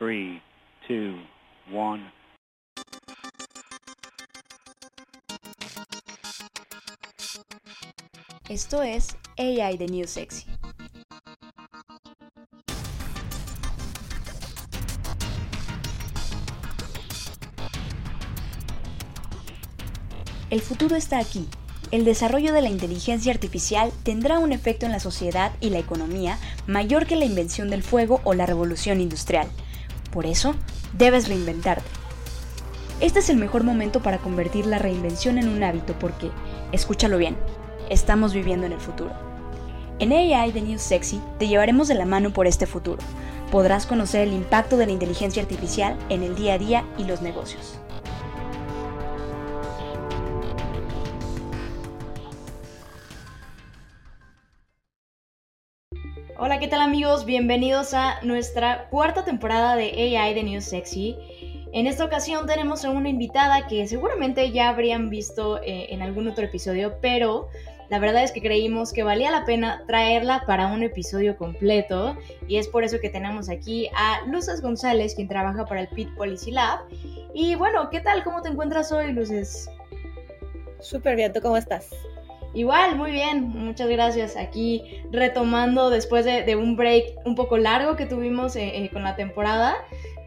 3, 2, 1. Esto es AI The New Sexy. El futuro está aquí. El desarrollo de la inteligencia artificial tendrá un efecto en la sociedad y la economía mayor que la invención del fuego o la revolución industrial. Por eso, debes reinventarte. Este es el mejor momento para convertir la reinvención en un hábito porque, escúchalo bien, estamos viviendo en el futuro. En AI The New Sexy te llevaremos de la mano por este futuro. Podrás conocer el impacto de la inteligencia artificial en el día a día y los negocios. Hola, ¿qué tal amigos? Bienvenidos a nuestra cuarta temporada de AI The New Sexy. En esta ocasión tenemos a una invitada que seguramente ya habrían visto eh, en algún otro episodio, pero la verdad es que creímos que valía la pena traerla para un episodio completo y es por eso que tenemos aquí a Luces González, quien trabaja para el Pit Policy Lab. Y bueno, ¿qué tal? ¿Cómo te encuentras hoy, Luces? Súper bien, ¿tú cómo estás? Igual, muy bien, muchas gracias. Aquí retomando después de, un break un poco largo que tuvimos eh, eh, con la temporada,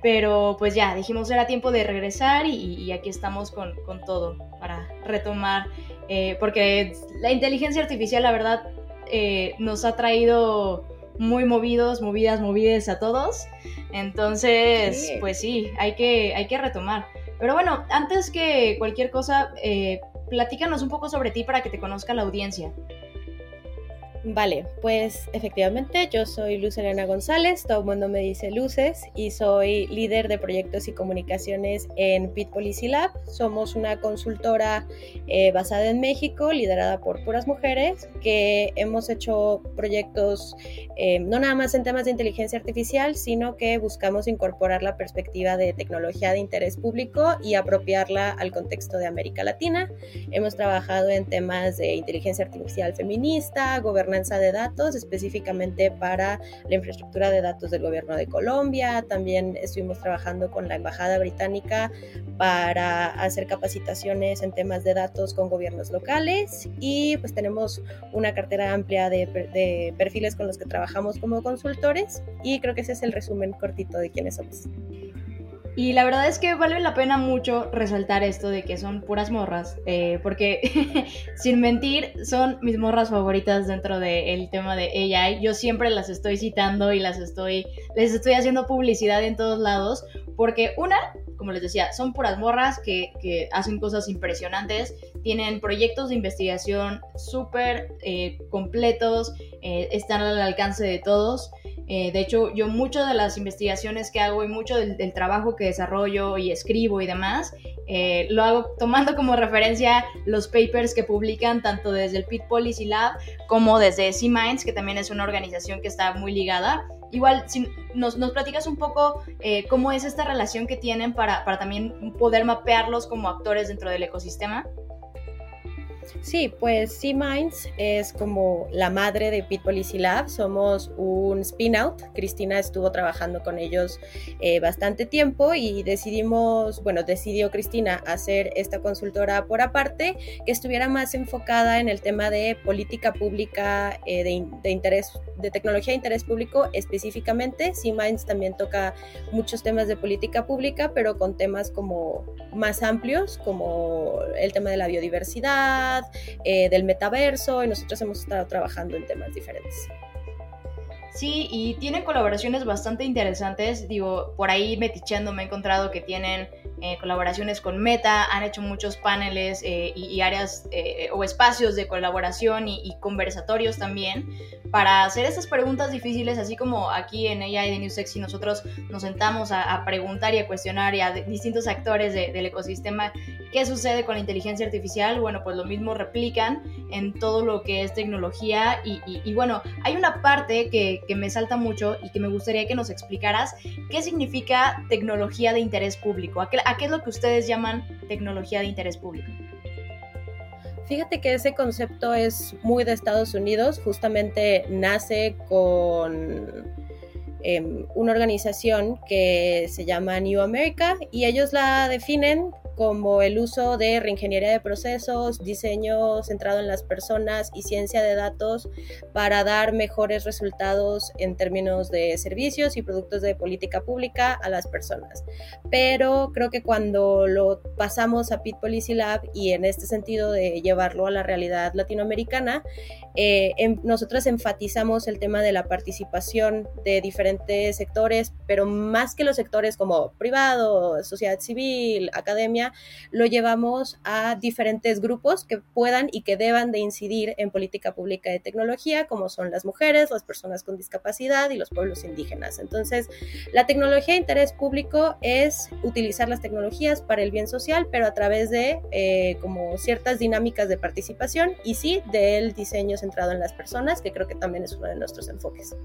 pero pues ya, dijimos era tiempo de regresar y, aquí estamos con, todo para retomar, eh, porque la inteligencia artificial, la verdad, nos ha traído muy movidos, movidas, movidas a todos. Entonces, pues sí, hay que, hay que retomar. Pero bueno, antes que cualquier cosa, platícanos un poco sobre ti para que te conozca la audiencia. Vale, pues efectivamente yo soy Luz Elena González, todo el mundo me dice Luces y soy líder de proyectos y comunicaciones en Pit Policy Lab. Somos una consultora eh, basada en México, liderada por puras mujeres, que hemos hecho proyectos eh, no nada más en temas de inteligencia artificial, sino que buscamos incorporar la perspectiva de tecnología de interés público y apropiarla al contexto de América Latina. Hemos trabajado en temas de inteligencia artificial feminista, gobernanza de datos, específicamente para la infraestructura de datos del gobierno de Colombia. También estuvimos trabajando con la Embajada Británica para hacer capacitaciones en temas de datos con gobiernos locales y pues tenemos una cartera amplia de, de perfiles con los que trabajamos como consultores y creo que ese es el resumen cortito de quiénes somos. Y la verdad es que vale la pena mucho resaltar esto de que son puras morras, eh, porque sin mentir, son mis morras favoritas dentro del tema de AI. Yo siempre las estoy citando y las estoy, les estoy haciendo publicidad en todos lados, porque una, como les decía, son puras morras que, que hacen cosas impresionantes, tienen proyectos de investigación súper eh, completos, eh, están al alcance de todos. Eh, de hecho, yo muchas de las investigaciones que hago y mucho del, trabajo que desarrollo y escribo y demás, eh, lo hago tomando como referencia los papers que publican tanto desde el Pit Policy Lab como desde C-Minds, que también es una organización que está muy ligada. Igual, si nos, nos platicas un poco eh, cómo es esta relación que tienen para, para también poder mapearlos como actores dentro del ecosistema. Sí, pues C-Minds es como la madre de Pit Policy Lab. Somos un spin-out. Cristina estuvo trabajando con ellos eh, bastante tiempo y decidimos, bueno, decidió Cristina hacer esta consultora por aparte que estuviera más enfocada en el tema de política pública eh, de, interés, de tecnología de interés público específicamente. C-Minds también toca muchos temas de política pública, pero con temas como más amplios, como el tema de la biodiversidad eh, del metaverso y nosotros hemos estado trabajando en temas diferentes. Sí, y tienen colaboraciones bastante interesantes. Digo, por ahí metichando me he encontrado que tienen eh, colaboraciones con Meta, han hecho muchos paneles eh, y, áreas o espacios de colaboración y, conversatorios también para hacer estas preguntas difíciles, así como aquí en AI de New Sexy nosotros nos sentamos a, preguntar y a cuestionar a distintos actores del ecosistema qué sucede con la inteligencia artificial. Bueno, pues lo mismo replican en todo lo que es tecnología y, bueno, hay una parte que, me salta mucho y que me gustaría que nos explicaras qué significa tecnología de interés público, a qué es lo que ustedes llaman tecnología de interés público. Fíjate que ese concepto es muy de Estados Unidos, justamente nace con em, una organización que se llama New America y ellos la definen como el uso de reingeniería de procesos, diseño centrado en las personas y ciencia de datos para dar mejores resultados en términos de servicios y productos de política pública a las personas. Pero creo que cuando lo pasamos a Pit Policy Lab y en este sentido de llevarlo a la realidad latinoamericana, eh, em, nosotros enfatizamos el tema de la participación de diferentes sectores, pero más que los sectores como privado, sociedad civil, academia, lo llevamos a diferentes grupos que puedan y que deban de incidir en política pública de tecnología, como son las mujeres, las personas con discapacidad y los pueblos indígenas. Entonces, la tecnología de interés público es utilizar las tecnologías para el bien social, pero a través de eh, como ciertas dinámicas de participación y sí del diseño centrado en las personas, que creo que también es uno de nuestros enfoques.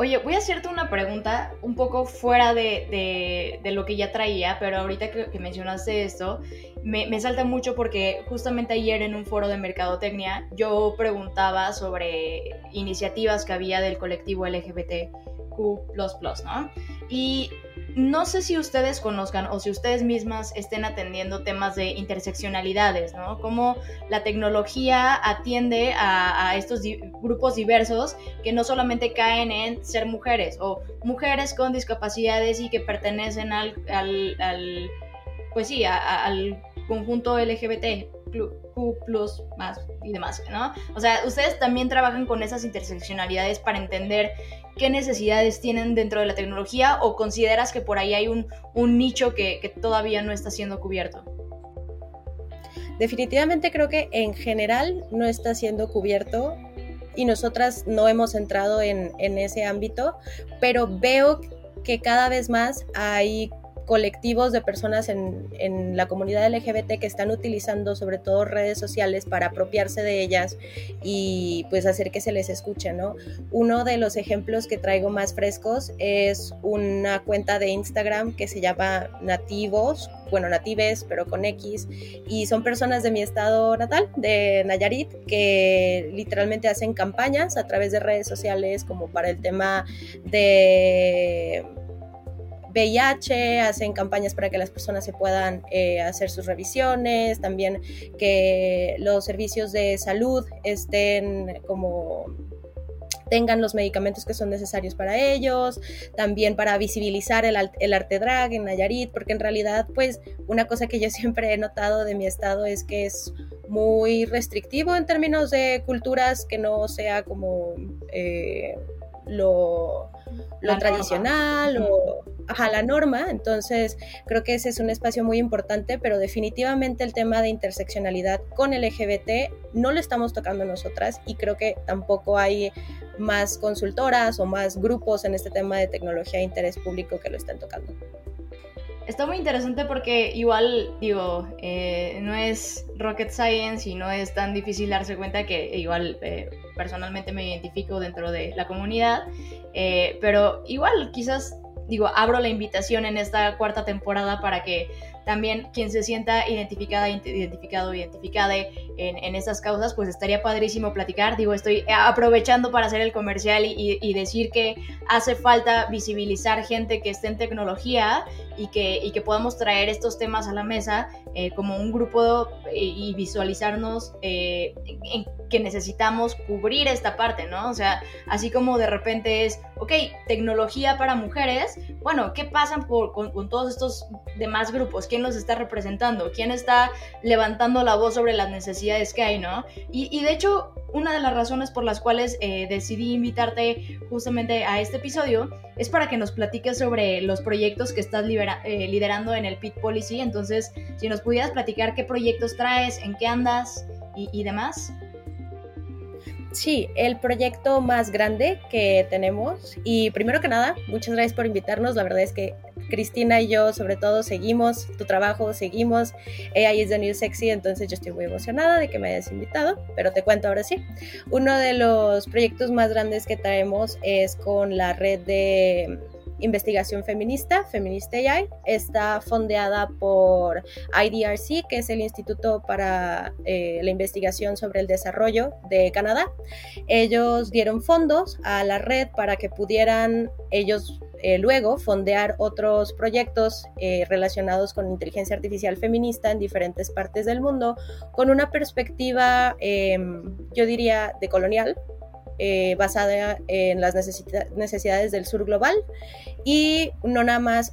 Oye, voy a hacerte una pregunta un poco fuera de, lo que ya traía, pero ahorita que, mencionaste esto, me, me, salta mucho porque justamente ayer en un foro de mercadotecnia yo preguntaba sobre iniciativas que había del colectivo LGBTQ, ¿no? Y no sé si ustedes conozcan o si ustedes mismas estén atendiendo temas de interseccionalidades, ¿no? Cómo la tecnología atiende a, estos grupos diversos que no solamente caen en ser mujeres o mujeres con discapacidades y que pertenecen al, pues sí, al conjunto LGBT. Q plus más y demás, ¿no? O sea, ustedes también trabajan con esas interseccionalidades para entender qué necesidades tienen dentro de la tecnología o consideras que por ahí hay un, nicho que, todavía no está siendo cubierto? Definitivamente creo que en general no está siendo cubierto y nosotras no hemos entrado en, en ese ámbito, pero veo que cada vez más hay colectivos de personas en, en, la comunidad LGBT que están utilizando sobre todo redes sociales para apropiarse de ellas y pues hacer que se les escuche, ¿no? Uno de los ejemplos que traigo más frescos es una cuenta de Instagram que se llama Nativos, bueno, Natives, pero con X, y son personas de mi estado natal, de Nayarit, que literalmente hacen campañas a través de redes sociales como para el tema de VIH, hacen campañas para que las personas se puedan eh, hacer sus revisiones, también que los servicios de salud estén como tengan los medicamentos que son necesarios para ellos, también para visibilizar el, el, arte drag en Nayarit, porque en realidad, pues, una cosa que yo siempre he notado de mi estado es que es muy restrictivo en términos de culturas, que no sea como eh, lo, lo tradicional o a la norma, entonces creo que ese es un espacio muy importante, pero definitivamente el tema de interseccionalidad con LGBT no lo estamos tocando nosotras y creo que tampoco hay más consultoras o más grupos en este tema de tecnología de interés público que lo estén tocando. Está muy interesante porque igual, digo, eh, no es rocket science y no es tan difícil darse cuenta que igual eh, personalmente me identifico dentro de la comunidad, eh, pero igual quizás digo, abro la invitación en esta cuarta temporada para que también quien se sienta identificada, identificado, identificada en, en esas causas, pues estaría padrísimo platicar. Digo, estoy aprovechando para hacer el comercial y, decir que hace falta visibilizar gente que esté en tecnología y que, y que podamos traer estos temas a la mesa eh, como un grupo eh, y visualizarnos eh, en, que necesitamos cubrir esta parte, ¿no? O sea, así como de repente es, ok, tecnología para mujeres, bueno, ¿qué pasan con, todos estos demás grupos? ¿Quién los está representando? ¿Quién está levantando la voz sobre las necesidades que hay, ¿no? Y, y de hecho, una de las razones por las cuales eh, decidí invitarte justamente a este episodio es para que nos platiques sobre los proyectos que estás eh, liderando en el PIT Policy. Entonces, si nos pudieras platicar qué proyectos traes, en qué andas y demás. Sí, el proyecto más grande que tenemos. Y primero que nada, muchas gracias por invitarnos. La verdad es que Cristina y yo, sobre todo, seguimos tu trabajo, seguimos AI is the New Sexy. Entonces, yo estoy muy emocionada de que me hayas invitado. Pero te cuento ahora sí. Uno de los proyectos más grandes que traemos es con la red de investigación feminista, Feminist AI. Está fondeada por IDRC, que es el Instituto para eh, la Investigación sobre el Desarrollo de Canadá. Ellos dieron fondos a la red para que pudieran ellos eh, luego fondear otros proyectos eh, relacionados con inteligencia artificial feminista en diferentes partes del mundo, con una perspectiva, em, yo diría, de colonial, eh, basada en las necesidades del sur global y no nada más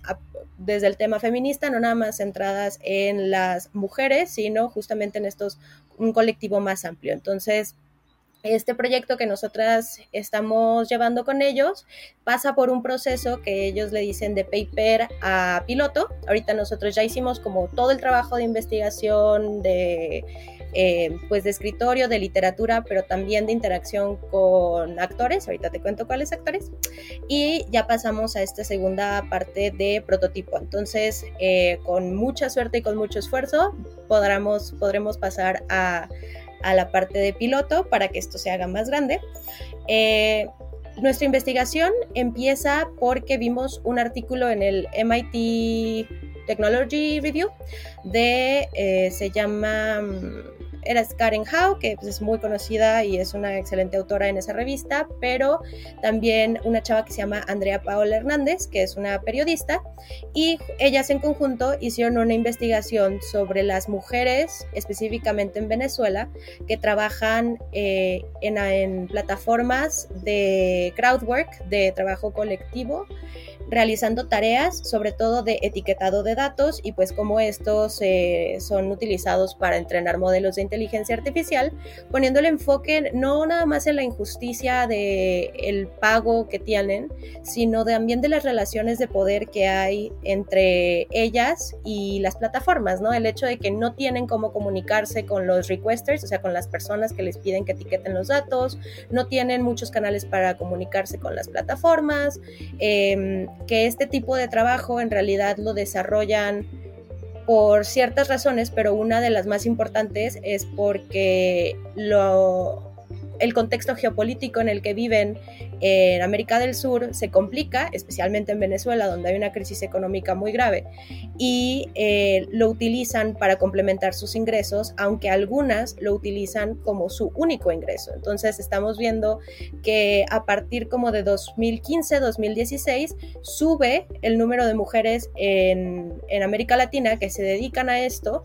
desde el tema feminista, no nada más centradas en las mujeres, sino justamente en estos, un colectivo más amplio. Entonces, este proyecto que nosotras estamos llevando con ellos pasa por un proceso que ellos le dicen de paper a piloto. Ahorita nosotros ya hicimos como todo el trabajo de investigación de eh, pues de escritorio, de literatura, pero también de interacción con actores. Ahorita te cuento cuáles actores. Y ya pasamos a esta segunda parte de prototipo. Entonces, eh, con mucha suerte y con mucho esfuerzo, podremos, podremos pasar a a la parte de piloto para que esto se haga más grande. Eh, nuestra investigación empieza porque vimos un artículo en el MIT Technology Review de, eh, se llama mm, era Karen Howe, que pues, es muy conocida y es una excelente autora en esa revista, pero también una chava que se llama Andrea Paola Hernández, que es una periodista, y ellas en conjunto hicieron una investigación sobre las mujeres, específicamente en Venezuela, que trabajan eh, en, en plataformas de crowdwork, de trabajo colectivo, realizando tareas, sobre todo de etiquetado de datos y pues cómo estos eh, son utilizados para entrenar modelos de inteligencia artificial, poniendo el enfoque no nada más en la injusticia de el pago que tienen, sino también de las relaciones de poder que hay entre ellas y las plataformas, ¿no? El hecho de que no tienen cómo comunicarse con los requesters, o sea, con las personas que les piden que etiqueten los datos, no tienen muchos canales para comunicarse con las plataformas, eh, que este tipo de trabajo en realidad lo desarrollan por ciertas razones, pero una de las más importantes es porque lo, el contexto geopolítico en el que viven en América del Sur se complica, especialmente en Venezuela, donde hay una crisis económica muy grave, y eh, lo utilizan para complementar sus ingresos, aunque algunas lo utilizan como su único ingreso. Entonces estamos viendo que a partir como de 2015-2016 sube el número de mujeres en, en América Latina que se dedican a esto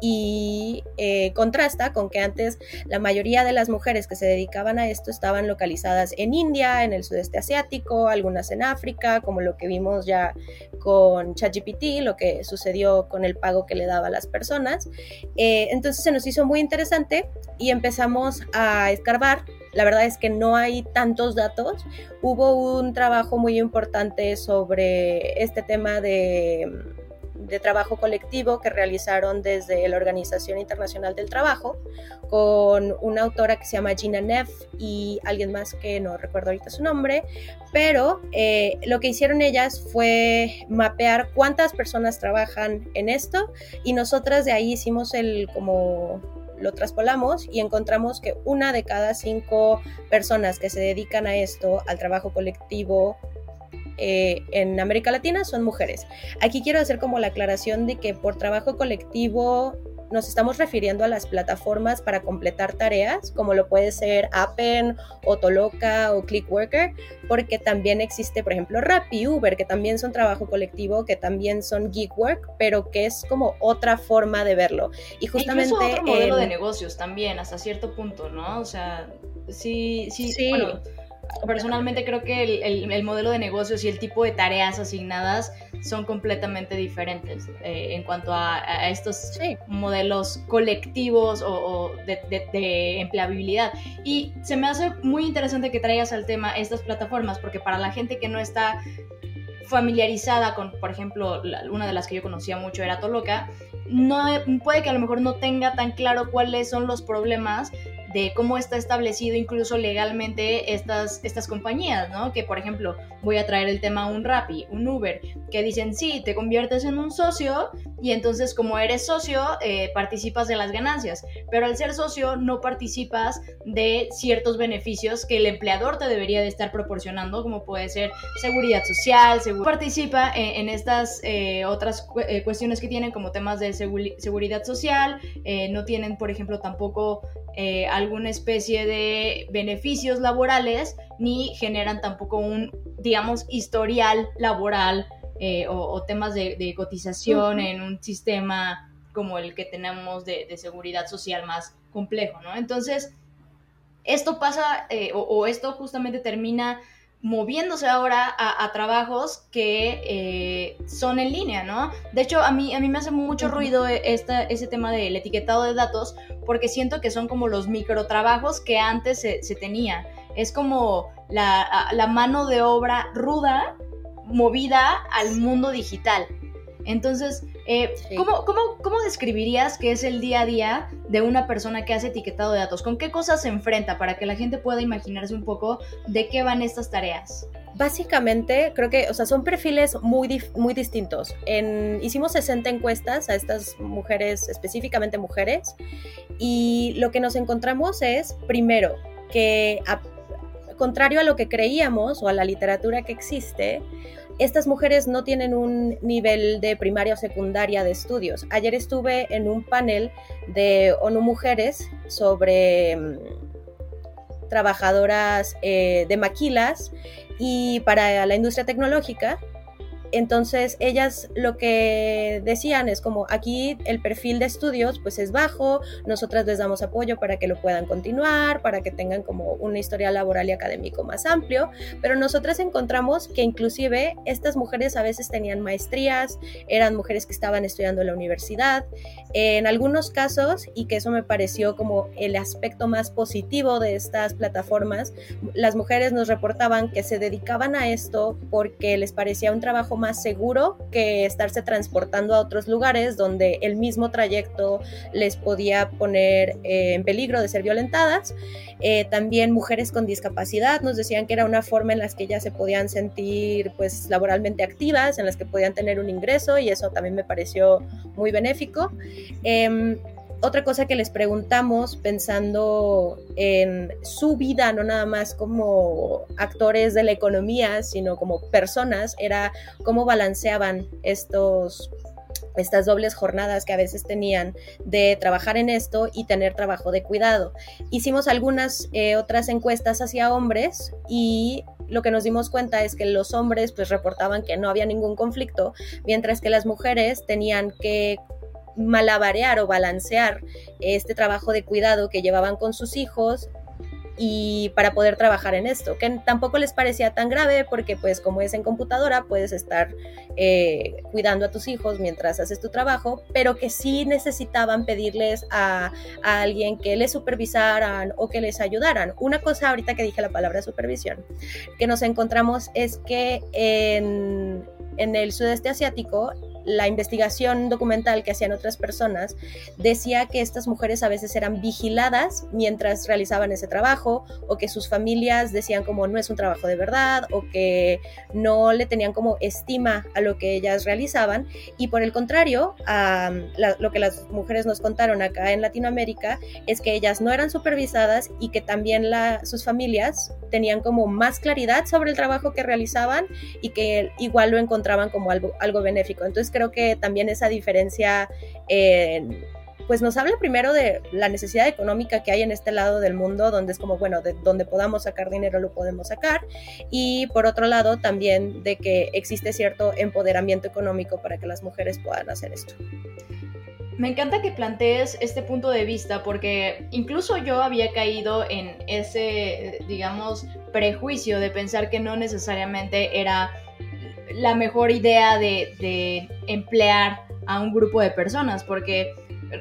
y eh, contrasta con que antes la mayoría de las mujeres que se dedicaban a esto estaban localizadas en India, en el sudeste asiático, algunas en África, como lo que vimos ya con ChatGPT, lo que sucedió con el pago que le daba a las personas. Eh, entonces se nos hizo muy interesante y empezamos a escarbar la verdad es que no hay tantos datos. Hubo un trabajo muy importante sobre este tema de de trabajo colectivo que realizaron desde la Organización Internacional del Trabajo con una autora que se llama Gina Neff y alguien más que no recuerdo ahorita su nombre, pero eh, lo que hicieron ellas fue mapear cuántas personas trabajan en esto y nosotras de ahí hicimos el como lo traspolamos y encontramos que una de cada cinco personas que se dedican a esto, al trabajo colectivo eh, en América Latina son mujeres. Aquí quiero hacer como la aclaración de que por trabajo colectivo nos estamos refiriendo a las plataformas para completar tareas, como lo puede ser Appen o Toloka o Clickworker, porque también existe, por ejemplo, Rappi, Uber, que también son trabajo colectivo, que también son gig work, pero que es como otra forma de verlo. Y justamente... Incluso otro modelo de negocios también, hasta cierto punto, ¿no? O sea, sí, sí, sí. Bueno, personalmente creo que el, modelo de negocios y el tipo de tareas asignadas son completamente diferentes eh, en cuanto a, estos modelos colectivos o, de, empleabilidad. Y se me hace muy interesante que traigas al tema estas plataformas, porque para la gente que no está familiarizada con, por ejemplo, una de las que yo conocía mucho era Toloca, no, puede que a lo mejor no tenga tan claro cuáles son los problemas de cómo está establecido incluso legalmente estas, estas compañías, ¿no? Que por ejemplo, voy a traer el tema un Rappi, un Uber, que dicen, sí, te conviertes en un socio y entonces como eres socio, eh, participas de las ganancias, pero al ser socio no participas de ciertos beneficios que el empleador te debería de estar proporcionando, como puede ser seguridad social, participa en, estas eh, otras eh, cuestiones que tienen como temas de seguridad social, no tienen, por ejemplo, tampoco alguna especie de beneficios laborales, ni generan tampoco un, digamos, historial laboral o, temas de, cotización en un sistema como el que tenemos de, seguridad social más complejo, ¿no? Entonces, esto pasa eh, o, esto justamente termina moviéndose ahora a, trabajos que eh, son en línea, ¿no? De hecho, a mí, a mí me hace mucho ruido esta, ese tema del etiquetado de datos porque siento que son como los microtrabajos que antes se, tenía. Es como la, la mano de obra ruda movida al mundo digital. Entonces, eh, ¿cómo, cómo, describirías que es el día a día de una persona que hace etiquetado de datos? ¿Con qué cosas se enfrenta para que la gente pueda imaginarse un poco de qué van estas tareas? Básicamente, creo que, o sea, son perfiles muy, muy distintos. En, hicimos 60 encuestas a estas mujeres, específicamente mujeres, y lo que nos encontramos es, primero, que contrario a lo que creíamos o a la literatura que existe, estas mujeres no tienen un nivel de primaria o secundaria de estudios. Ayer estuve en un panel de ONU Mujeres sobre mm, trabajadoras eh, de maquilas y para la industria tecnológica entonces ellas lo que decían es como aquí el perfil de estudios pues es bajo, nosotras les damos apoyo para que lo puedan continuar, para que tengan como una historia laboral y académico más amplio, pero nosotras encontramos que inclusive estas mujeres a veces tenían maestrías, eran mujeres que estaban estudiando en la universidad, en algunos casos, y que eso me pareció como el aspecto más positivo de estas plataformas, las mujeres nos reportaban que se dedicaban a esto porque les parecía un trabajo más seguro que estarse transportando a otros lugares donde el mismo trayecto les podía poner eh, en peligro de ser violentadas. Eh, también mujeres con discapacidad nos decían que era una forma en la que ellas se podían sentir pues laboralmente activas, en las que podían tener un ingreso y eso también me pareció muy benéfico. Em, otra cosa que les preguntamos pensando en su vida, no nada más como actores de la economía, sino como personas, era cómo balanceaban estos estas dobles jornadas que a veces tenían de trabajar en esto y tener trabajo de cuidado. Hicimos algunas eh, otras encuestas hacia hombres y lo que nos dimos cuenta es que los hombres pues reportaban que no había ningún conflicto, mientras que las mujeres tenían que malabarear o balancear este trabajo de cuidado que llevaban con sus hijos y para poder trabajar en esto, que tampoco les parecía tan grave porque pues como es en computadora puedes estar eh, cuidando a tus hijos mientras haces tu trabajo, pero que sí necesitaban pedirles a, a, alguien que les supervisaran o que les ayudaran. Una cosa ahorita que dije la palabra supervisión, que nos encontramos es que en, en el sudeste asiático la investigación documental que hacían otras personas decía que estas mujeres a veces eran vigiladas mientras realizaban ese trabajo o que sus familias decían como no es un trabajo de verdad o que no le tenían como estima a lo que ellas realizaban y por el contrario lo que las mujeres nos contaron acá en Latinoamérica es que ellas no eran supervisadas y que también sus familias tenían como más claridad sobre el trabajo que realizaban y que igual lo encontraban como algo, algo benéfico. Entonces creo que también esa diferencia pues nos habla primero de la necesidad económica que hay en este lado del mundo, donde es como, bueno, de donde podamos sacar dinero lo podemos sacar, y por otro lado también de que existe cierto empoderamiento económico para que las mujeres puedan hacer esto. Me encanta que plantees este punto de vista porque incluso yo había caído en ese, digamos, prejuicio de pensar que no necesariamente era la mejor idea de, emplear a un grupo de personas, porque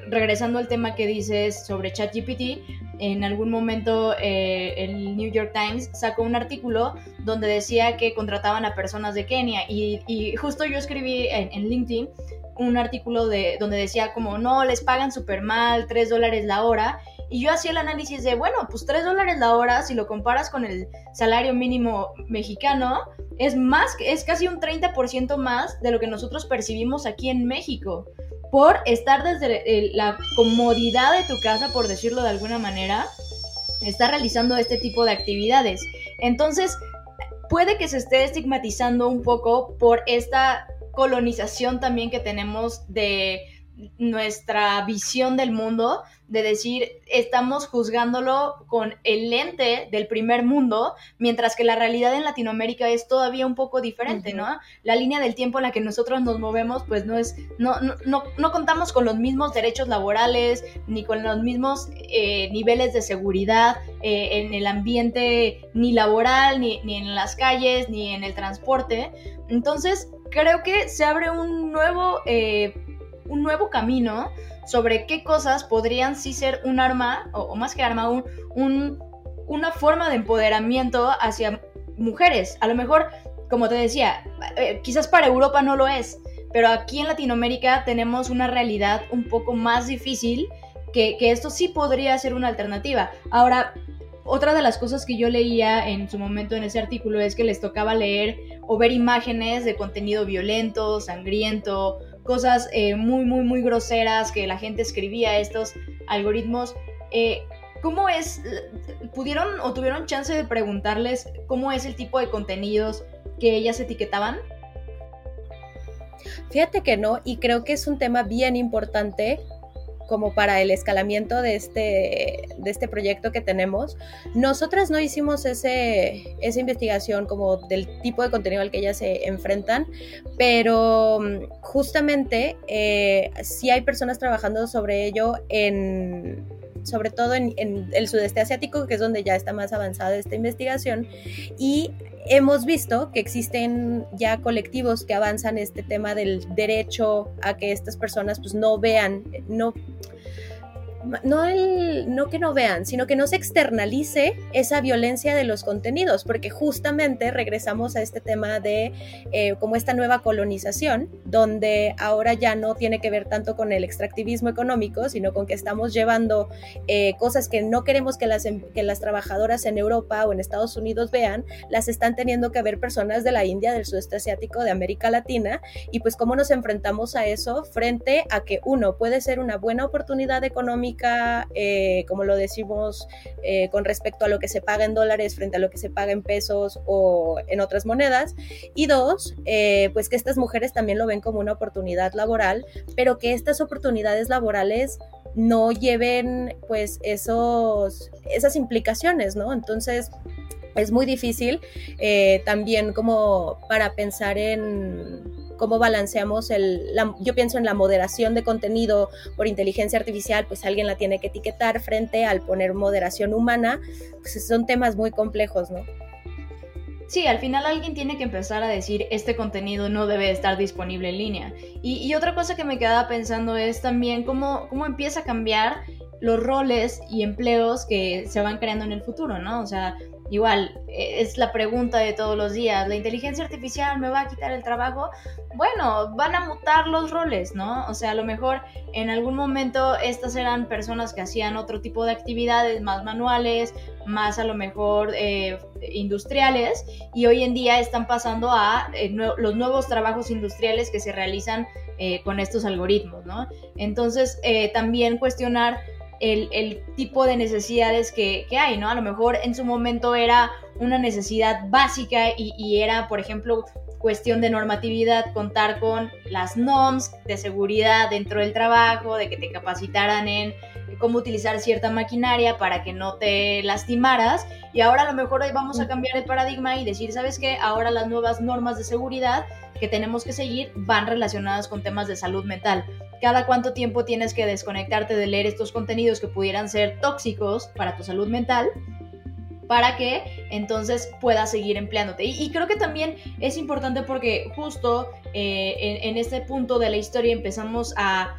regresando al tema que dices sobre ChatGPT, en algún momento eh, el New York Times sacó un artículo donde decía que contrataban a personas de Kenia y, justo yo escribí en, en, LinkedIn un artículo de, donde decía como no, les pagan súper mal, 3 dólares la hora Y yo hacía el análisis de, bueno, pues 3 dólares la hora, si lo comparas con el salario mínimo mexicano, es más, es casi un 30% más de lo que nosotros percibimos aquí en México. Por estar desde la comodidad de tu casa, por decirlo de alguna manera, está realizando este tipo de actividades. Entonces, puede que se esté estigmatizando un poco por esta colonización también que tenemos de nuestra visión del mundo, de decir, estamos juzgándolo con el lente del primer mundo, mientras que la realidad en Latinoamérica es todavía un poco diferente, ¿no? La línea del tiempo en la que nosotros nos movemos, pues no es, no, no, no, no contamos con los mismos derechos laborales, ni con los mismos eh, niveles de seguridad eh, en el ambiente ni laboral, ni, ni en las calles, ni en el transporte. Entonces, creo que se abre un nuevo... Eh, un nuevo camino sobre qué cosas podrían sí ser un arma, o, más que arma, un, una forma de empoderamiento hacia mujeres. A lo mejor, como te decía, eh, quizás para Europa no lo es, pero aquí en Latinoamérica tenemos una realidad un poco más difícil que, que esto sí podría ser una alternativa. Ahora, otra de las cosas que yo leía en su momento en ese artículo es que les tocaba leer o ver imágenes de contenido violento, sangriento, cosas eh, muy, muy, muy groseras que la gente escribía estos algoritmos. Eh, ¿Cómo es? ¿Pudieron o tuvieron chance de preguntarles cómo es el tipo de contenidos que ellas etiquetaban? Fíjate que no, y creo que es un tema bien importante como para el escalamiento de este, de este proyecto que tenemos. Nosotras no hicimos ese, esa investigación como del tipo de contenido al que ellas se enfrentan, pero mm, justamente eh, sí hay personas trabajando sobre ello en sobre todo en, el sudeste asiático, que es donde ya está más avanzada esta investigación, y hemos visto que existen ya colectivos que avanzan este tema del derecho a que estas personas pues no vean, no no, el, no que no vean, sino que no se externalice esa violencia de los contenidos, porque justamente regresamos a este tema de eh, como esta nueva colonización, donde ahora ya no tiene que ver tanto con el extractivismo económico, sino con que estamos llevando eh, cosas que no queremos que las, que las trabajadoras en Europa o en Estados Unidos vean, las están teniendo que ver personas de la India, del sudeste asiático, de América Latina, y pues cómo nos enfrentamos a eso frente a que uno puede ser una buena oportunidad económica, eh, como lo decimos, eh, con respecto a lo que se paga en dólares frente a lo que se paga en pesos o en otras monedas. Y dos, eh, pues que estas mujeres también lo ven como una oportunidad laboral, pero que estas oportunidades laborales no lleven pues esos, esas implicaciones, ¿no? Entonces es muy difícil también como para pensar en cómo balanceamos el, yo pienso en la moderación de contenido por inteligencia artificial, pues alguien la tiene que etiquetar frente al poner moderación humana, pues son temas muy complejos, ¿no? Sí, al final alguien tiene que empezar a decir este contenido no debe estar disponible en línea. Y, otra cosa que me quedaba pensando es también cómo, cómo empieza a cambiar los roles y empleos que se van creando en el futuro, ¿no? O sea, igual e, es la pregunta de todos los días, ¿la inteligencia artificial me va a quitar el trabajo? Bueno, van a mutar los roles, ¿no? O sea, a lo mejor en algún momento estas eran personas que hacían otro tipo de actividades más manuales, más a lo mejor eh, industriales, y hoy en día están pasando a eh, los nuevos trabajos industriales que se realizan eh, con estos algoritmos, ¿no? Entonces, también cuestionar el, tipo de necesidades que, hay, ¿no? A lo mejor en su momento era una necesidad básica y, era, por ejemplo, cuestión de normatividad, contar con las NOMS de seguridad dentro del trabajo, de que te capacitaran en cómo utilizar cierta maquinaria para que no te lastimaras. Y ahora a lo mejor vamos a cambiar el paradigma y decir, ¿sabes qué? Ahora las nuevas normas de seguridad que tenemos que seguir van relacionadas con temas de salud mental cada cuánto tiempo tienes que desconectarte de leer estos contenidos que pudieran ser tóxicos para tu salud mental para que entonces puedas seguir empleándote. Y, creo que también es importante porque justo eh, en, este punto de la historia empezamos a,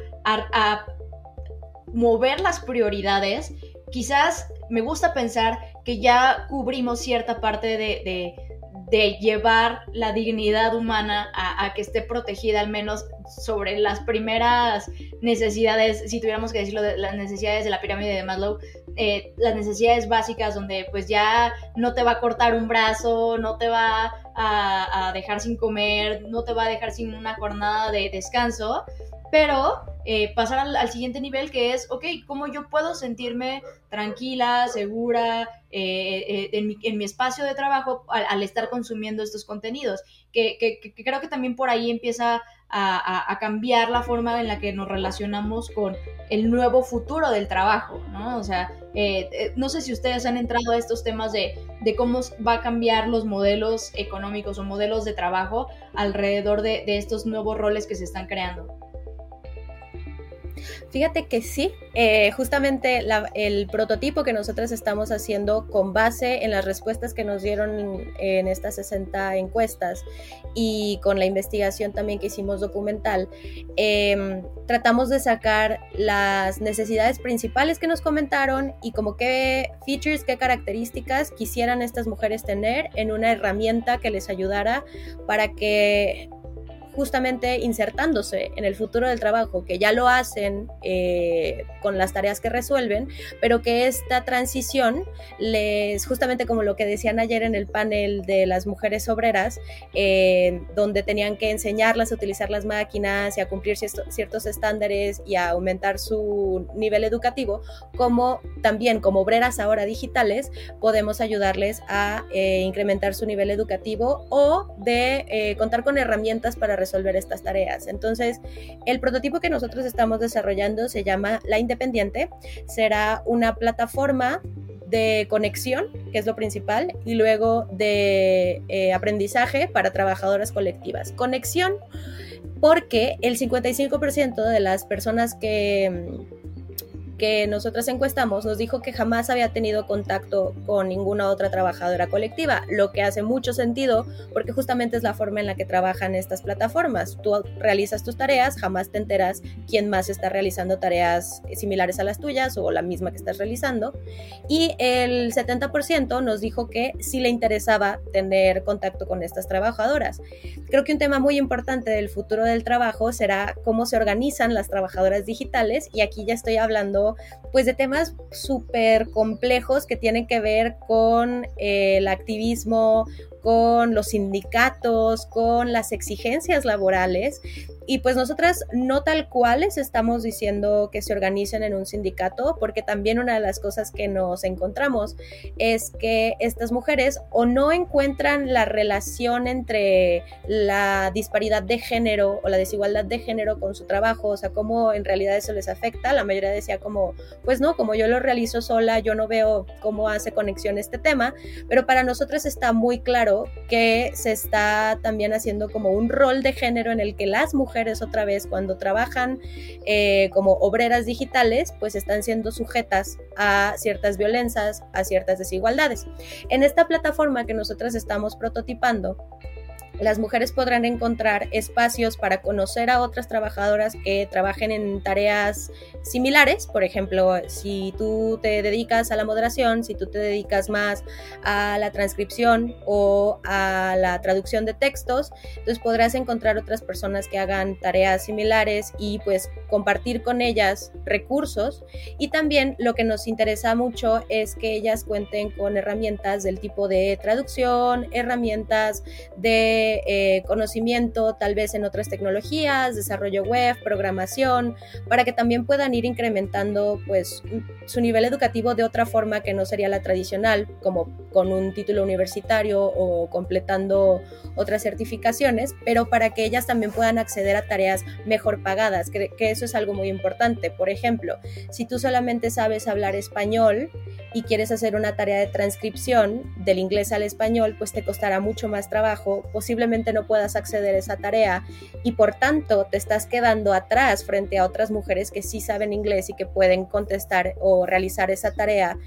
mover las prioridades. Quizás me gusta pensar que ya cubrimos cierta parte de llevar la dignidad humana a, que esté protegida al menos sobre las primeras necesidades, si tuviéramos que decirlo, de las necesidades de la pirámide de Maslow, eh, las necesidades básicas donde pues ya no te va a cortar un brazo, no te va a, a dejar sin comer, no te va a dejar sin una jornada de descanso, pero eh, pasar al, siguiente nivel que es, ok, ¿cómo yo puedo sentirme tranquila, segura eh, eh, en, mi, en, mi, espacio de trabajo al, estar consumiendo estos contenidos? Que, creo que también por ahí empieza a, cambiar la forma en la que nos relacionamos con el nuevo futuro del trabajo, ¿no? O sea, no sé si ustedes han entrado a estos temas de, cómo va a cambiar los modelos económicos o modelos de trabajo alrededor de, de estos nuevos roles que se están creando. Fíjate que sí, eh, justamente el prototipo que nosotros estamos haciendo con base en las respuestas que nos dieron en, estas 60 encuestas y con la investigación también que hicimos documental, em, tratamos de sacar las necesidades principales que nos comentaron y como qué features, qué características quisieran estas mujeres tener en una herramienta que les ayudara para que justamente insertándose en el futuro del trabajo, que ya lo hacen eh, con las tareas que resuelven, pero que esta transición les, justamente como lo que decían ayer en el panel de las mujeres obreras, eh, donde tenían que enseñarlas a utilizar las máquinas y a cumplir ciertos estándares y a aumentar su nivel educativo, como también como obreras ahora digitales, podemos ayudarles a eh, incrementar su nivel educativo o de contar con herramientas para resolver resolver estas tareas. Entonces, el prototipo que nosotros estamos desarrollando se llama La Independiente. Será una plataforma de conexión, que es lo principal, y luego de eh, aprendizaje para trabajadoras colectivas. Conexión porque el 55% de las personas que que nosotras encuestamos nos dijo que jamás había tenido contacto con ninguna otra trabajadora colectiva, lo que hace mucho sentido porque justamente es la forma en la que trabajan estas plataformas. Tú realizas tus tareas, jamás te enteras quién más está realizando tareas similares a las tuyas o la misma que estás realizando. Y el 70% nos dijo que sí le interesaba tener contacto con estas trabajadoras. Creo que un tema muy importante del futuro del trabajo será cómo se organizan las trabajadoras digitales y aquí ya estoy hablando pues de temas súper complejos que tienen que ver con eh, el activismo, con los sindicatos, con las exigencias laborales y pues nosotras no tal cual les estamos diciendo que se organicen en un sindicato, porque también una de las cosas que nos encontramos es que estas mujeres o no encuentran la relación entre la disparidad de género o la desigualdad de género con su trabajo, o sea, cómo en realidad eso les afecta. La mayoría decía como, pues no, como yo lo realizo sola, yo no veo cómo hace conexión este tema, pero para nosotros está muy claro que se está también haciendo como un rol de género en el que las mujeres otra vez cuando trabajan eh, como obreras digitales, pues están siendo sujetas a ciertas violencias, a ciertas desigualdades. En esta plataforma que nosotras estamos prototipando, las mujeres podrán encontrar espacios para conocer a otras trabajadoras que trabajen en tareas similares. Por ejemplo, si tú te dedicas a la moderación, si tú te dedicas más a la transcripción o a la traducción de textos, entonces podrás encontrar otras personas que hagan tareas similares y pues compartir con ellas recursos. Y también lo que nos interesa mucho es que ellas cuenten con herramientas del tipo de traducción, herramientas de eh, conocimiento tal vez en otras tecnologías, desarrollo web, programación, para que también puedan ir incrementando pues su nivel educativo de otra forma que no sería la tradicional, como con un título universitario o completando otras certificaciones, pero para que ellas también puedan acceder a tareas mejor pagadas, que, que eso es algo muy importante. Por ejemplo, si tú solamente sabes hablar español y quieres hacer una tarea de transcripción del inglés al español, pues te costará mucho más trabajo, posiblemente no puedas acceder a esa tarea y por tanto te estás quedando atrás frente a otras mujeres que sí saben inglés y que pueden contestar o realizar esa tarea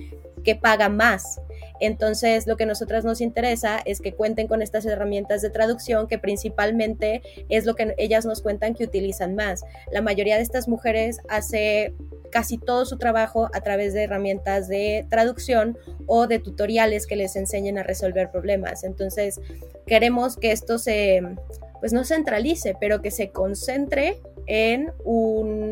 que paga más. Entonces, lo que nosotras nos interesa es que cuenten con estas herramientas de traducción que principalmente es lo que ellas nos cuentan que utilizan más. La mayoría de estas mujeres hace casi todo su trabajo a través de herramientas de traducción o de tutoriales que les enseñen a resolver problemas. Entonces, queremos que esto se, pues no centralice, pero que se concentre en un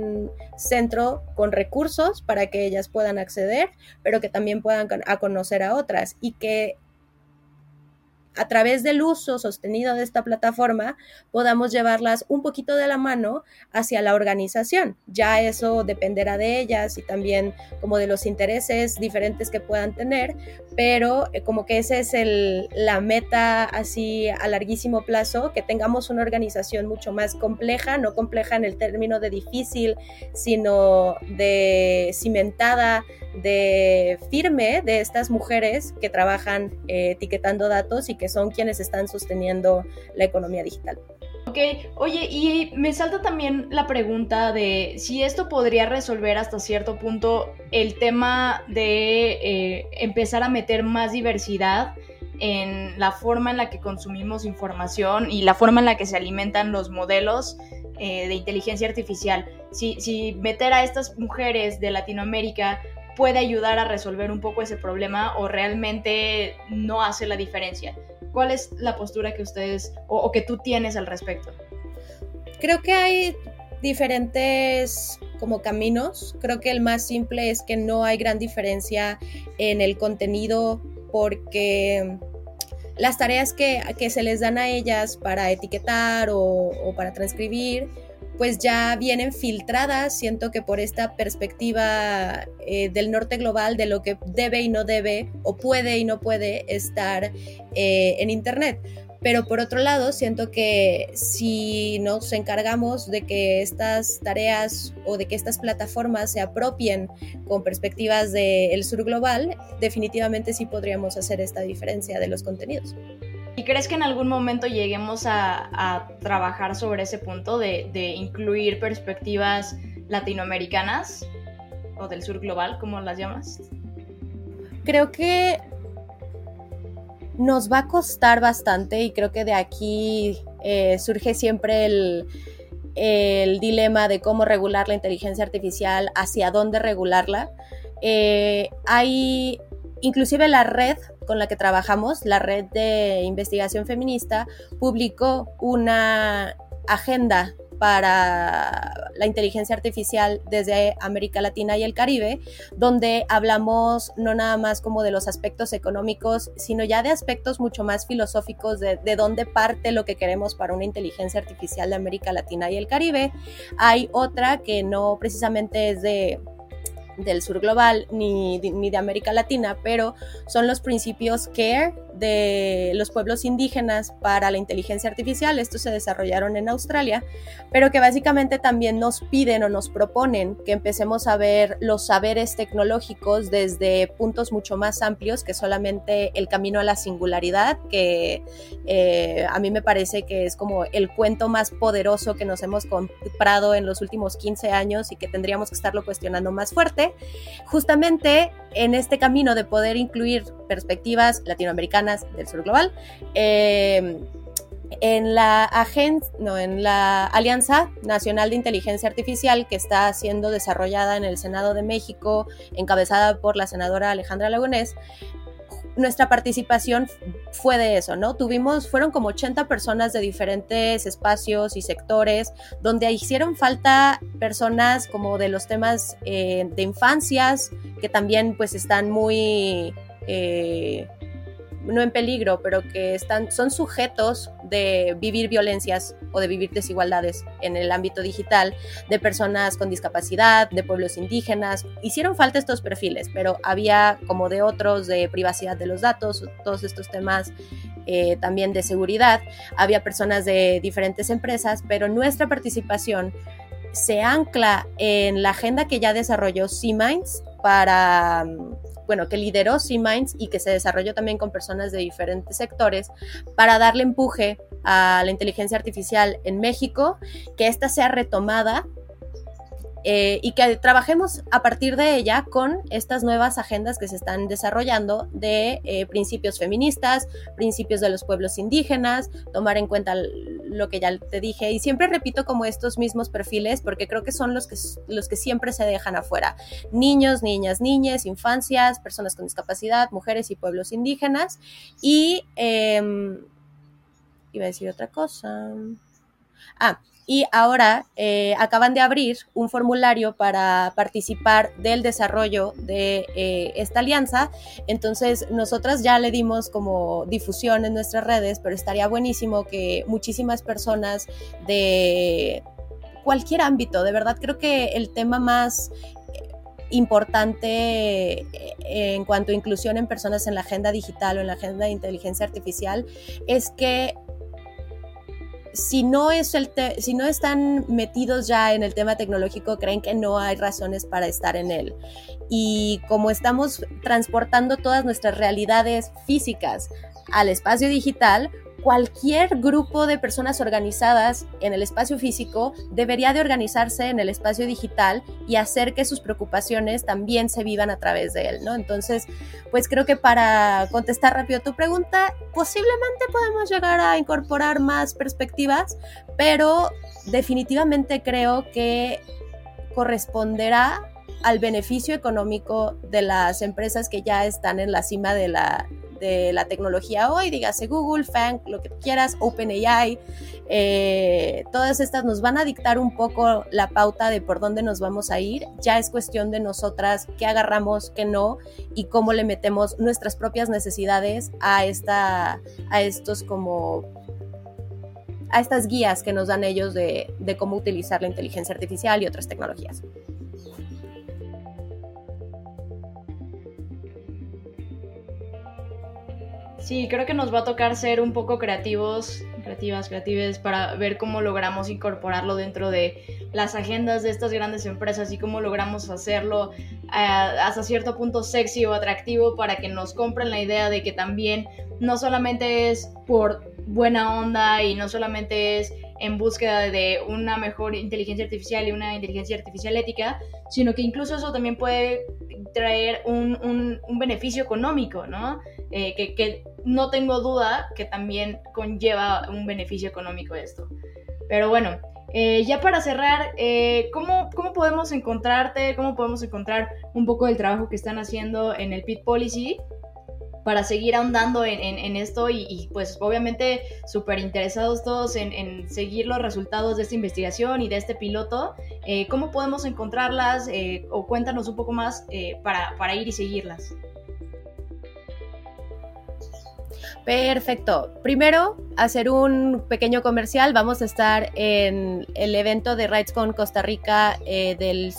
centro con recursos para que ellas puedan acceder, pero que también puedan a conocer a otras y que a través del uso sostenido de esta plataforma podamos llevarlas un poquito de la mano hacia la organización. Ya eso dependerá de ellas y también como de los intereses diferentes que puedan tener, pero eh, como que esa es el, la meta así a larguísimo plazo, que tengamos una organización mucho más compleja, no compleja en el término de difícil, sino de cimentada, de firme de estas mujeres que trabajan eh, etiquetando datos y que son quienes están sosteniendo la economía digital. Ok, oye, y me salta también la pregunta de si esto podría resolver hasta cierto punto el tema de eh, empezar a meter más diversidad en la forma en la que consumimos información y la forma en la que se alimentan los modelos eh, de inteligencia artificial. Si, si meter a estas mujeres de Latinoamérica puede ayudar a resolver un poco ese problema o realmente no hace la diferencia. ¿Cuál es la postura que ustedes o, que tú tienes al respecto? Creo que hay diferentes como caminos. Creo que el más simple es que no hay gran diferencia en el contenido porque las tareas que, se les dan a ellas para etiquetar o para transcribir pues ya vienen filtradas, siento que por esta perspectiva eh, del norte global de lo que debe y no debe o puede y no puede estar eh, en Internet. Pero por otro lado, siento que si nos encargamos de que estas tareas o de que estas plataformas se apropien con perspectivas del sur global, definitivamente sí podríamos hacer esta diferencia de los contenidos. ¿Y crees que en algún momento lleguemos a, trabajar sobre ese punto de, incluir perspectivas latinoamericanas o del sur global, como las llamas? Creo que nos va a costar bastante y creo que de aquí eh, surge siempre el, dilema de cómo regular la inteligencia artificial, hacia dónde regularla. Eh, hay inclusive la red con la que trabajamos, la red de investigación feminista, publicó una agenda para la inteligencia artificial desde América Latina y el Caribe, donde hablamos no nada más como de los aspectos económicos, sino ya de aspectos mucho más filosóficos de, de dónde parte lo que queremos para una inteligencia artificial de América Latina y el Caribe. Hay otra que no precisamente es de del sur global ni, ni de América Latina, pero son los principios CARE de los pueblos indígenas para la inteligencia artificial. Estos se desarrollaron en Australia, pero que básicamente también nos piden o nos proponen que empecemos a ver los saberes tecnológicos desde puntos mucho más amplios que solamente el camino a la singularidad, que eh, a mí me parece que es como el cuento más poderoso que nos hemos comprado en los últimos 15 años y que tendríamos que estarlo cuestionando más fuerte. Justamente en este camino de poder incluir perspectivas latinoamericanas del sur global, eh, en la no, en la Alianza Nacional de Inteligencia Artificial que está siendo desarrollada en el Senado de México, encabezada por la senadora Alejandra Lagunés, nuestra participación fue de eso, ¿no? Tuvimos, fueron como 80 personas de diferentes espacios y sectores, donde hicieron falta personas como de los temas eh, de infancias, que también pues están muy... Eh, no en peligro, pero que están, son sujetos de vivir violencias o de vivir desigualdades en el ámbito digital, de personas con discapacidad, de pueblos indígenas. Hicieron falta estos perfiles, pero había como de otros de privacidad de los datos, todos estos temas eh, también de seguridad. Había personas de diferentes empresas, pero nuestra participación se ancla en la agenda que ya desarrolló C-Minds para bueno, que lideró C-Minds y que se desarrolló también con personas de diferentes sectores para darle empuje a la inteligencia artificial en México, que ésta sea retomada eh, y que trabajemos a partir de ella con estas nuevas agendas que se están desarrollando de eh, principios feministas, principios de los pueblos indígenas, tomar en cuenta lo que ya te dije y siempre repito como estos mismos perfiles porque creo que son los que, los que siempre se dejan afuera. Niños, niñas, niñas, infancias, personas con discapacidad, mujeres y pueblos indígenas y... Em, iba a decir otra cosa. Ah, y ahora eh, acaban de abrir un formulario para participar del desarrollo de eh, esta alianza. Entonces, nosotras ya le dimos como difusión en nuestras redes, pero estaría buenísimo que muchísimas personas de cualquier ámbito, de verdad creo que el tema más importante en cuanto a inclusión en personas en la agenda digital o en la agenda de inteligencia artificial es que si no, están metidos ya en el tema tecnológico, creen que no hay razones para estar en él. Y como estamos transportando todas nuestras realidades físicas al espacio digital, cualquier grupo de personas organizadas en el espacio físico debería de organizarse en el espacio digital y hacer que sus preocupaciones también se vivan a través de él, ¿no? Entonces, pues creo que para contestar rápido tu pregunta, posiblemente podemos llegar a incorporar más perspectivas, pero definitivamente creo que corresponderá al beneficio económico de las empresas que ya están en la cima de la, de la tecnología hoy, dígase Google, Fang, lo que quieras, OpenAI, eh, todas estas nos van a dictar un poco la pauta de por dónde nos vamos a ir. Ya es cuestión de nosotras qué agarramos, qué no y cómo le metemos nuestras propias necesidades a, esta, a estos como a estas guías que nos dan ellos de cómo utilizar la inteligencia artificial y otras tecnologías. Sí, creo que nos va a tocar ser un poco creativos, creativas, creatives, para ver cómo logramos incorporarlo dentro de las agendas de estas grandes empresas y cómo logramos hacerlo eh, hasta cierto punto sexy o atractivo para que nos compren la idea de que también no solamente es por buena onda y no solamente es en búsqueda de una mejor inteligencia artificial y una inteligencia artificial ética, sino que incluso eso también puede traer un, beneficio económico, ¿no? Eh, que, no tengo duda que también conlleva un beneficio económico esto. Pero bueno, eh, ya para cerrar, eh, ¿cómo, ¿cómo, podemos encontrarte? ¿Cómo podemos encontrar un poco del trabajo que están haciendo en el PIT Policy? Para seguir ahondando en, esto y, pues obviamente súper interesados todos en, seguir los resultados de esta investigación y de este piloto. Eh, ¿Cómo podemos encontrarlas eh, o cuéntanos un poco más eh, para, ir y seguirlas? Perfecto. Primero, hacer un pequeño comercial. Vamos a estar en el evento de RightsCon Costa Rica del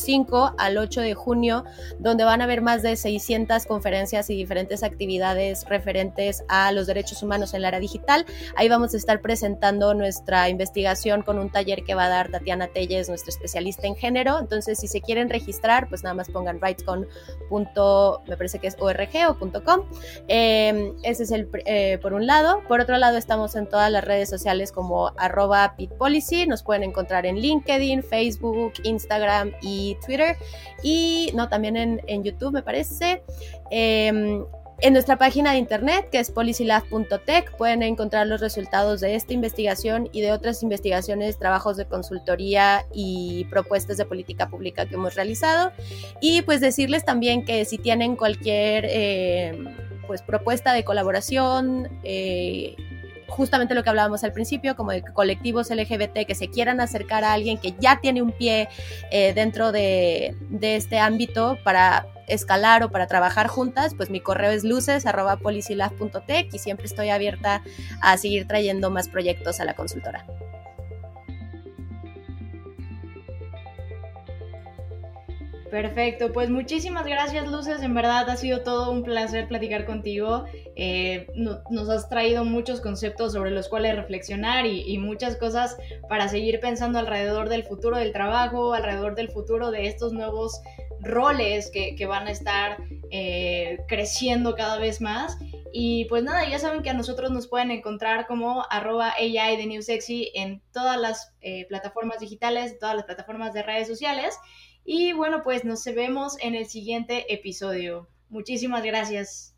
5 al 8 de junio, donde van a haber más de 600 conferencias y diferentes actividades referentes a los derechos humanos en la era digital. Ahí vamos a estar presentando nuestra investigación con un taller que va a dar Tatiana Telles, nuestra especialista en género. Entonces, si se quieren registrar, pues nada más pongan rightscon. me parece que es org o .com. Em, ese es el eh, por un lado. Por otro lado, estamos en todas las redes sociales como arroba pitpolicy. Nos pueden encontrar en LinkedIn, Facebook, Instagram y Twitter y no, también en, YouTube me parece. Em, en nuestra página de internet, que es policylab.tech, pueden encontrar los resultados de esta investigación y de otras investigaciones, trabajos de consultoría y propuestas de política pública que hemos realizado. Y pues decirles también que si tienen cualquier em, pues, propuesta de colaboración, eh, justamente lo que hablábamos al principio, como de colectivos LGBT que se quieran acercar a alguien que ya tiene un pie eh, dentro de, de, este ámbito para escalar o para trabajar juntas, pues mi correo es luces y siempre estoy abierta a seguir trayendo más proyectos a la consultora. Perfecto, pues muchísimas gracias Luces, en verdad ha sido todo un placer platicar contigo, eh, nos has traído muchos conceptos sobre los cuales reflexionar y, muchas cosas para seguir pensando alrededor del futuro del trabajo, alrededor del futuro de estos nuevos roles que, van a estar eh, creciendo cada vez más. Y pues nada, ya saben que a nosotros nos pueden encontrar como arroba AI de New Sexy en todas las eh, plataformas digitales, todas las plataformas de redes sociales. Y bueno, pues nos vemos en el siguiente episodio. Muchísimas gracias.